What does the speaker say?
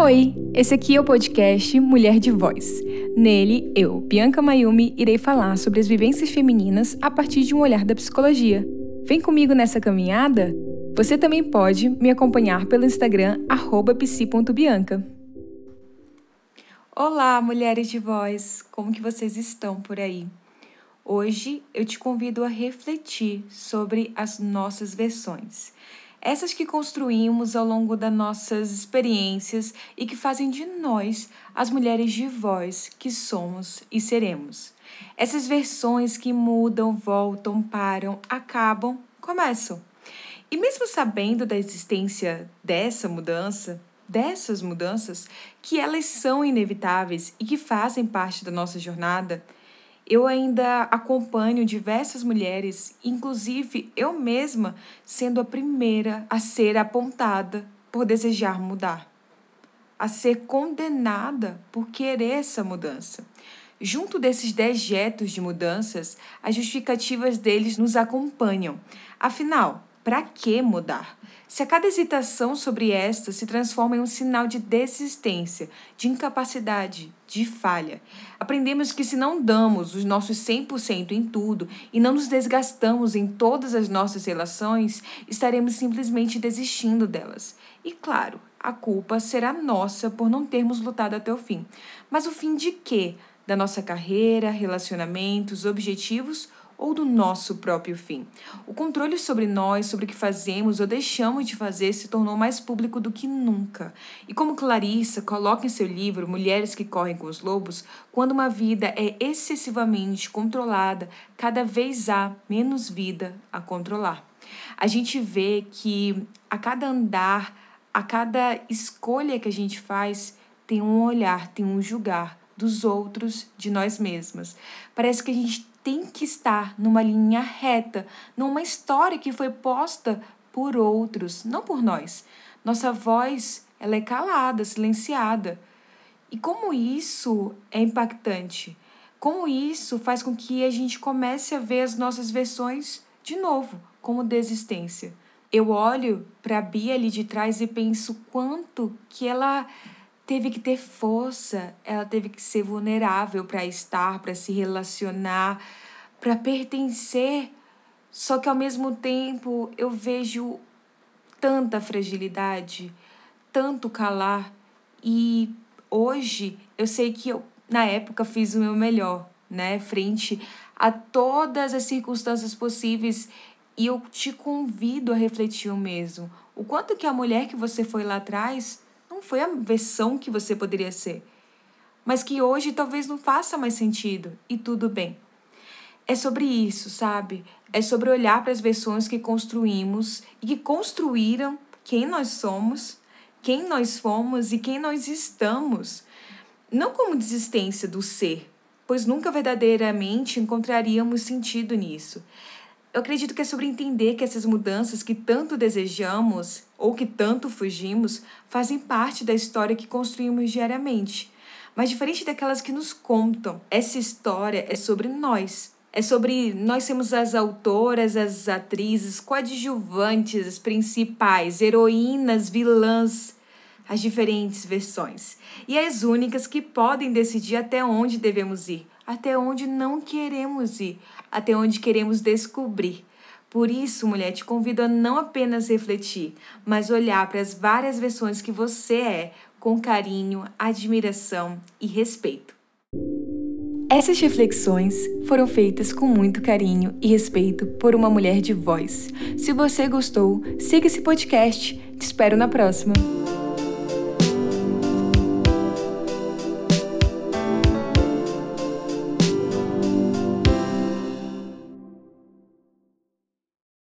Oi, esse aqui é o podcast Mulher de Voz. Nele, eu, Bianca Mayumi, irei falar sobre as vivências femininas a partir de um olhar da psicologia. Vem comigo nessa caminhada? Você também pode me acompanhar pelo Instagram psi.bianca. Olá, mulheres de voz, como que vocês estão por aí? Hoje eu te convido a refletir sobre as nossas versões essas que construímos ao longo das nossas experiências e que fazem de nós as mulheres de voz que somos e seremos. Essas versões que mudam, voltam, param, acabam, começam. E mesmo sabendo da existência dessa mudança, dessas mudanças, que elas são inevitáveis e que fazem parte da nossa jornada, eu ainda acompanho diversas mulheres, inclusive eu mesma sendo a primeira a ser apontada por desejar mudar, a ser condenada por querer essa mudança. Junto desses dejetos de mudanças, as justificativas deles nos acompanham. Afinal, para que mudar? Se a cada hesitação sobre esta se transforma em um sinal de desistência, de incapacidade, de falha, aprendemos que se não damos os nossos 100% em tudo e não nos desgastamos em todas as nossas relações, estaremos simplesmente desistindo delas. E claro, a culpa será nossa por não termos lutado até o fim. Mas o fim de quê? Da nossa carreira, relacionamentos, objetivos ou do nosso próprio fim. O controle sobre nós, sobre o que fazemos ou deixamos de fazer, se tornou mais público do que nunca. E como Clarissa coloca em seu livro Mulheres que Correm com os Lobos, quando uma vida é excessivamente controlada, cada vez há menos vida a controlar. A gente vê que a cada andar, a cada escolha que a gente faz, tem um olhar, tem um julgar dos outros, de nós mesmas. Parece que a gente tem que estar numa linha reta, numa história que foi posta por outros, não por nós. Nossa voz, ela é calada, silenciada. E como isso é impactante? Como isso faz com que a gente comece a ver as nossas versões de novo, como desistência? Eu olho para a Bia ali de trás e penso quanto que ela teve que ter força, ela teve que ser vulnerável para estar, para se relacionar, para pertencer. Só que ao mesmo tempo eu vejo tanta fragilidade, tanto calar e hoje eu sei que eu na época fiz o meu melhor, né, frente a todas as circunstâncias possíveis e eu te convido a refletir o mesmo. O quanto que a mulher que você foi lá atrás não foi a versão que você poderia ser, mas que hoje talvez não faça mais sentido e tudo bem. É sobre isso, sabe? É sobre olhar para as versões que construímos e que construíram quem nós somos, quem nós fomos e quem nós estamos. Não como desistência do ser, pois nunca verdadeiramente encontraríamos sentido nisso. Eu acredito que é sobre entender que essas mudanças que tanto desejamos ou que tanto fugimos fazem parte da história que construímos diariamente. Mas diferente daquelas que nos contam, essa história é sobre nós. É sobre nós sermos as autoras, as atrizes, coadjuvantes, as principais, heroínas, vilãs, as diferentes versões. E as únicas que podem decidir até onde devemos ir, até onde não queremos ir, até onde queremos descobrir. Por isso, mulher, te convido a não apenas refletir, mas olhar para as várias versões que você é com carinho, admiração e respeito. Essas reflexões foram feitas com muito carinho e respeito por uma mulher de voz. Se você gostou, siga esse podcast. Te espero na próxima.